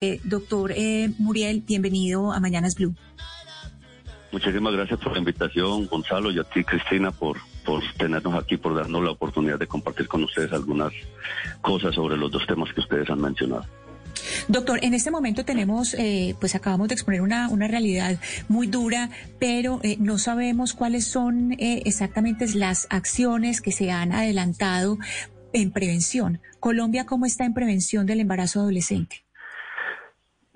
Eh, doctor eh, Muriel, bienvenido a Mañanas Blue. Muchísimas gracias por la invitación, Gonzalo, y a ti, Cristina, por, por tenernos aquí, por darnos la oportunidad de compartir con ustedes algunas cosas sobre los dos temas que ustedes han mencionado. Doctor, en este momento tenemos, eh, pues acabamos de exponer una, una realidad muy dura, pero eh, no sabemos cuáles son eh, exactamente las acciones que se han adelantado en prevención. Colombia, ¿cómo está en prevención del embarazo adolescente?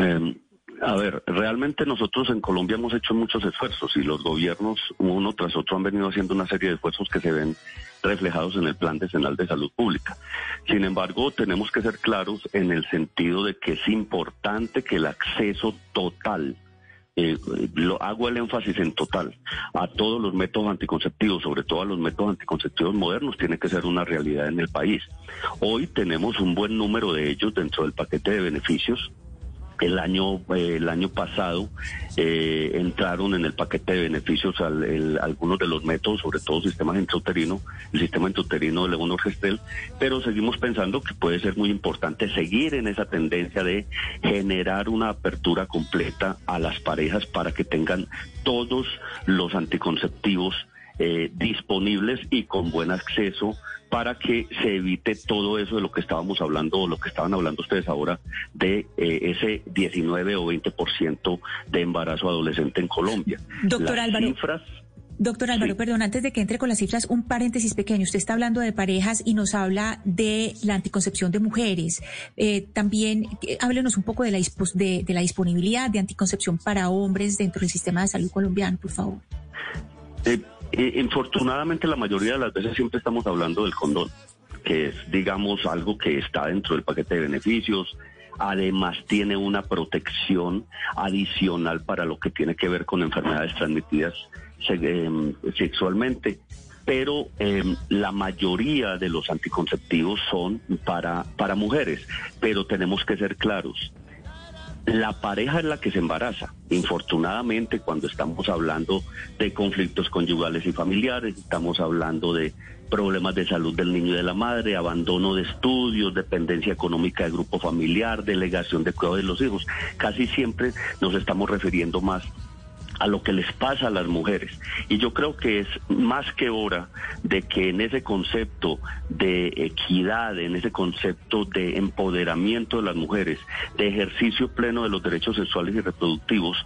Em, a ver, realmente nosotros en Colombia hemos hecho muchos esfuerzos y los gobiernos uno tras otro han venido haciendo una serie de esfuerzos que se ven reflejados en el Plan Decenal de Salud Pública. Sin embargo, tenemos que ser claros en el sentido de que es importante que el acceso total eh, lo hago el énfasis en total a todos los métodos anticonceptivos, sobre todo a los métodos anticonceptivos modernos, tiene que ser una realidad en el país. Hoy tenemos un buen número de ellos dentro del paquete de beneficios el año eh, el año pasado eh, entraron en el paquete de beneficios algunos de los métodos, sobre todo sistemas intrauterino, el sistema intrauterino de León Gestel, pero seguimos pensando que puede ser muy importante seguir en esa tendencia de generar una apertura completa a las parejas para que tengan todos los anticonceptivos eh, disponibles y con buen acceso para que se evite todo eso de lo que estábamos hablando o lo que estaban hablando ustedes ahora de eh, ese 19 o 20% de embarazo adolescente en Colombia. Doctor Álvaro. Doctor Álvaro, perdón, antes de que entre con las cifras, un paréntesis pequeño. Usted está hablando de parejas y nos habla de la anticoncepción de mujeres. Eh, también háblenos un poco de la, de, de la disponibilidad de anticoncepción para hombres dentro del sistema de salud colombiano, por favor. Eh, eh, infortunadamente la mayoría de las veces siempre estamos hablando del condón, que es, digamos, algo que está dentro del paquete de beneficios. Además tiene una protección adicional para lo que tiene que ver con enfermedades transmitidas em, sexualmente pero em, la mayoría de los anticonceptivos son para, para mujeres, pero tenemos que ser claros. La pareja es la que se embaraza. Infortunadamente, cuando estamos hablando de conflictos conyugales y familiares, estamos hablando de problemas de salud del niño y de la madre, abandono de estudios, dependencia económica del grupo familiar, delegación de cuidado de los hijos. Casi siempre nos estamos refiriendo más a lo que les pasa a las mujeres. Y yo creo que es más que hora de que en ese concepto de equidad, en ese concepto de empoderamiento de las mujeres, de ejercicio pleno de los derechos sexuales y reproductivos,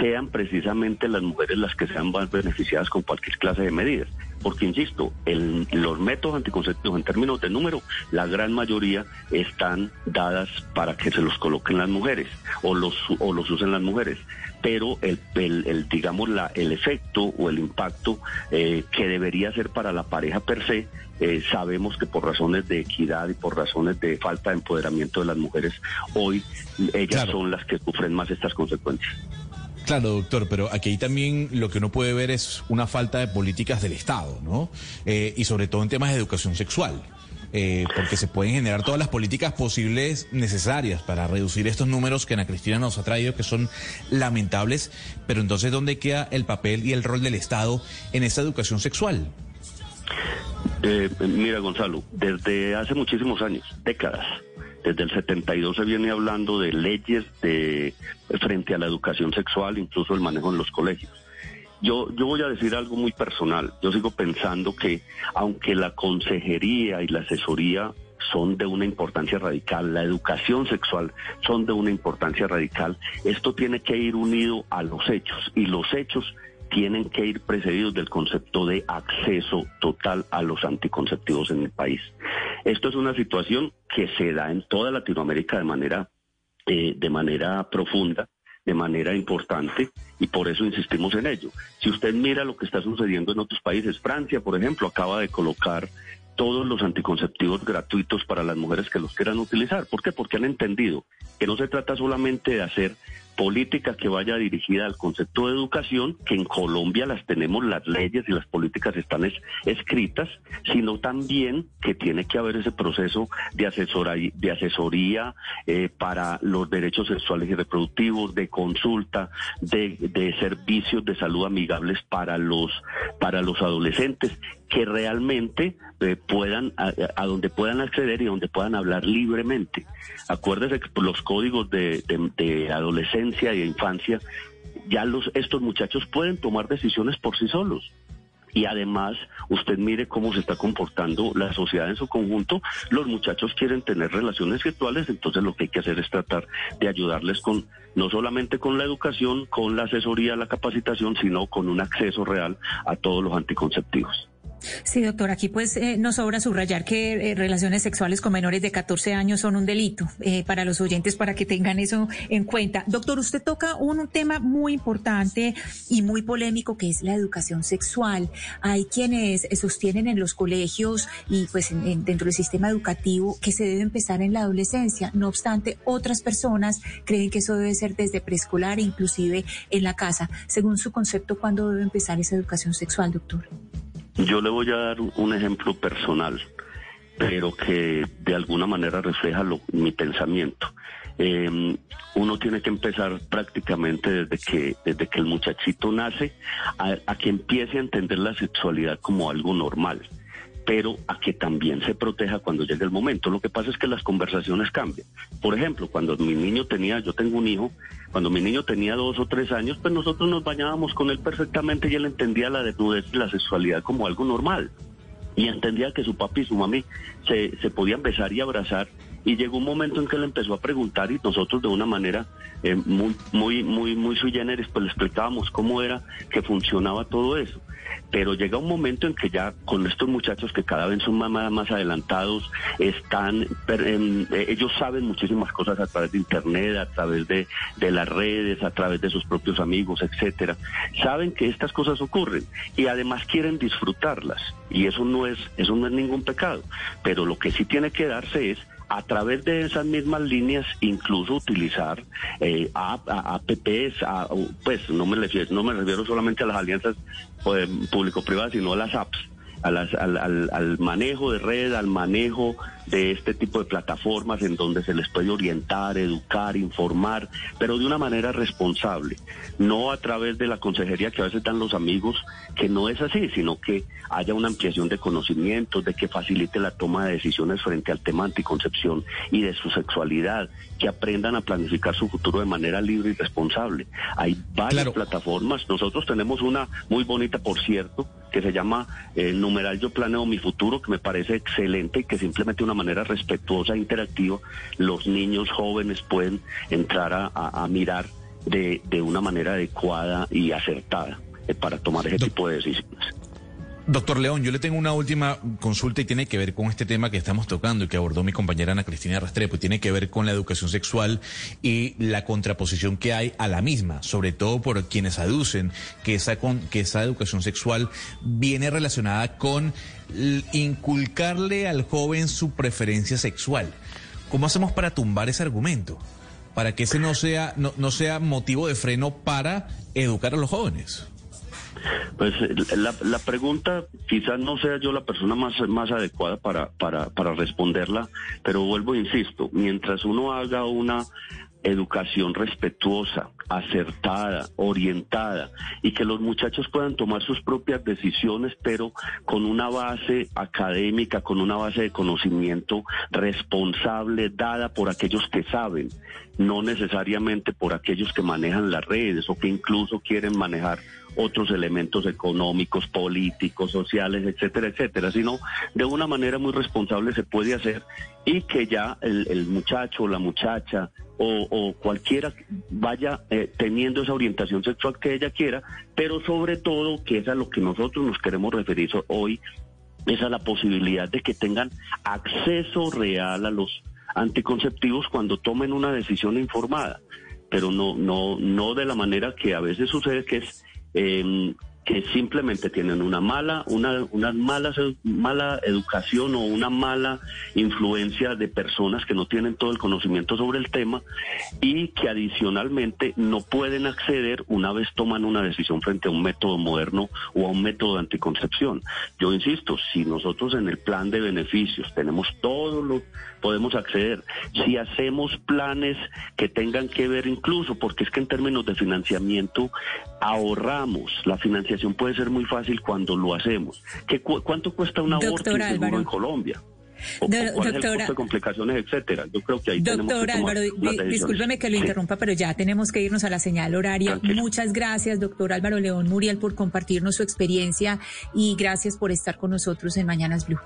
sean precisamente las mujeres las que sean más beneficiadas con cualquier clase de medidas porque insisto, los métodos anticonceptivos en términos de número, la gran mayoría están dadas para que se los coloquen las mujeres o los, o los usen las mujeres, pero el, el, digamos, la, el efecto o el impacto eh, que debería ser para la pareja per se, eh, sabemos que por razones de equidad y por razones de falta de empoderamiento de las mujeres, hoy ellas son las que sufren más estas consecuencias. Claro, doctor, pero aquí también lo que uno puede ver es una falta de políticas del Estado, ¿no? Eh, y sobre todo en temas de educación sexual. Eh, porque se pueden generar todas las políticas posibles necesarias para reducir estos números que Ana Cristina nos ha traído, que son lamentables, pero entonces, ¿dónde queda el papel y el rol del Estado en esta educación sexual? Eh, mira, Gonzalo, desde hace muchísimos años, décadas, desde el 72 se viene hablando de leyes de frente a la educación sexual, incluso el manejo en los colegios. Yo, yo voy a decir algo muy personal. Yo sigo pensando que aunque la consejería y la asesoría son de una importancia radical, la educación sexual son de una importancia radical, esto tiene que ir unido a los hechos y los hechos tienen que ir precedidos del concepto de acceso total a los anticonceptivos en el país. Esto es una situación que se da en toda Latinoamérica de manera, eh, de manera profunda, de manera importante, y por eso insistimos en ello. Si usted mira lo que está sucediendo en otros países, Francia, por ejemplo, acaba de colocar todos los anticonceptivos gratuitos para las mujeres que los quieran utilizar. ¿Por qué? Porque han entendido que no se trata solamente de hacer política que vaya dirigida al concepto de educación, que en Colombia las tenemos, las leyes y las políticas están escritas, sino también que tiene que haber ese proceso de, asesoría, de asesoría eh, para los derechos sexuales y reproductivos, de consulta, de, de servicios de salud amigables para los, para los adolescentes que realmente eh, puedan, a, donde puedan acceder y donde puedan hablar libremente. Acuérdese que los códigos de, y de infancia, ya los, estos muchachos pueden tomar decisiones por sí solos y además usted mire cómo se está comportando la sociedad en su conjunto, los muchachos quieren tener relaciones sexuales, entonces lo que hay que hacer es tratar de ayudarles con no solamente con la educación, con la asesoría, la capacitación, sino con un acceso real a todos los anticonceptivos. Sí, doctor, aquí pues eh, nos sobra subrayar que eh, relaciones sexuales con menores de 14 años son un delito eh, para los oyentes para que tengan eso en cuenta. Doctor, usted toca un, tema muy importante y muy polémico que es la educación sexual. Hay quienes sostienen en los colegios y pues dentro del sistema educativo que se debe empezar en la adolescencia. No obstante, otras personas creen que eso debe ser desde preescolar e inclusive en la casa. Según su concepto, ¿cuándo debe empezar esa educación sexual, doctor? Yo le voy a dar un ejemplo personal, pero que de alguna manera refleja mi pensamiento. Em, uno tiene que empezar prácticamente desde que, desde que el muchachito nace a que empiece a entender la sexualidad como algo normal pero a que también se proteja cuando llegue el momento. Lo que pasa es que las conversaciones cambian. Por ejemplo, cuando mi niño tenía, yo tengo un hijo, cuando mi niño tenía dos o tres años, pues nosotros nos bañábamos con él perfectamente y él entendía la desnudez y la sexualidad como algo normal. Y entendía que su papi y su mami se, se podían besar y abrazar y llegó un momento en que él empezó a preguntar y nosotros de una manera eh, muy muy muy muy sui generis pues le explicábamos cómo era que funcionaba todo eso pero llega un momento en que ya con estos muchachos que cada vez son más, más adelantados, están, em, eh, ellos saben muchísimas cosas a través de internet, a través de, de las redes, a través de sus propios amigos, etcétera. Saben que estas cosas ocurren y además quieren disfrutarlas y eso no es, eso no es ningún pecado. Pero lo que sí tiene que darse es a través de esas mismas líneas incluso utilizar eh, APPs, pues no me, refiero, no me refiero solamente a las alianzas pues, público-privadas, sino a las apps al, al, manejo de red, al manejo de este tipo de plataformas en donde se les puede orientar, educar, informar, pero de una manera responsable, no a través de la consejería que a veces dan los amigos, que no es así, sino que haya una ampliación de conocimientos, de que facilite la toma de decisiones frente al tema anticoncepción y de su sexualidad, que aprendan a planificar su futuro de manera libre y responsable. Hay varias plataformas, nosotros tenemos una muy bonita, por cierto, que se llama eh, Numeral Yo Planeo Mi Futuro, que me parece excelente y que simplemente de una manera respetuosa e interactiva los niños jóvenes pueden entrar a, mirar de, de, una manera adecuada y acertada eh, para tomar ese tipo de decisiones. Doctor León, yo le tengo una última consulta y tiene que ver con este tema que estamos tocando y que abordó mi compañera Ana Cristina Rastrepo, tiene que ver con la educación sexual y la contraposición que hay a la misma, sobre todo por quienes aducen que esa, que esa educación sexual viene relacionada con inculcarle al joven su preferencia sexual. ¿Cómo hacemos para tumbar ese argumento? Para que ese no sea, no, no sea motivo de freno para educar a los jóvenes. Pues eh, la, pregunta quizás no sea yo la persona más, más adecuada para, para, para responderla, pero vuelvo, insisto, mientras uno haga una educación respetuosa, acertada, orientada y que los muchachos puedan tomar sus propias decisiones, pero con una base académica, con una base de conocimiento responsable dada por aquellos que saben, no necesariamente por aquellos que manejan las redes o que incluso quieren manejar otros elementos económicos, políticos, sociales, etcétera, etcétera, sino de una manera muy responsable se puede hacer y que ya el, muchacho o la muchacha o, cualquiera vaya eh, teniendo esa orientación sexual que ella quiera, pero sobre todo, que es a lo que nosotros nos queremos referir hoy, es a la posibilidad de que tengan acceso real a los anticonceptivos cuando tomen una decisión informada, pero no, no, no de la manera que a veces sucede que es Em, que simplemente tienen una mala, una, una mala, mala educación o una mala influencia de personas que no tienen todo el conocimiento sobre el tema y que adicionalmente no pueden acceder una vez toman una decisión frente a un método moderno o a un método de anticoncepción. Yo insisto, si nosotros en el plan de beneficios tenemos todo lo podemos acceder, si hacemos planes que tengan que ver incluso, porque es que en términos de financiamiento ahorramos, la financiación puede ser muy fácil cuando lo hacemos. ¿Qué, ¿Cuánto cuesta un aborto en Colombia? O, de complicaciones, etcétera. Yo creo que ahí Doctor Álvaro, discúlpeme que lo interrumpa, pero ya tenemos que irnos a la señal horaria. Muchas gracias, doctor Álvaro León Muriel, por compartirnos su experiencia y gracias por estar con nosotros en Mañanas Blue.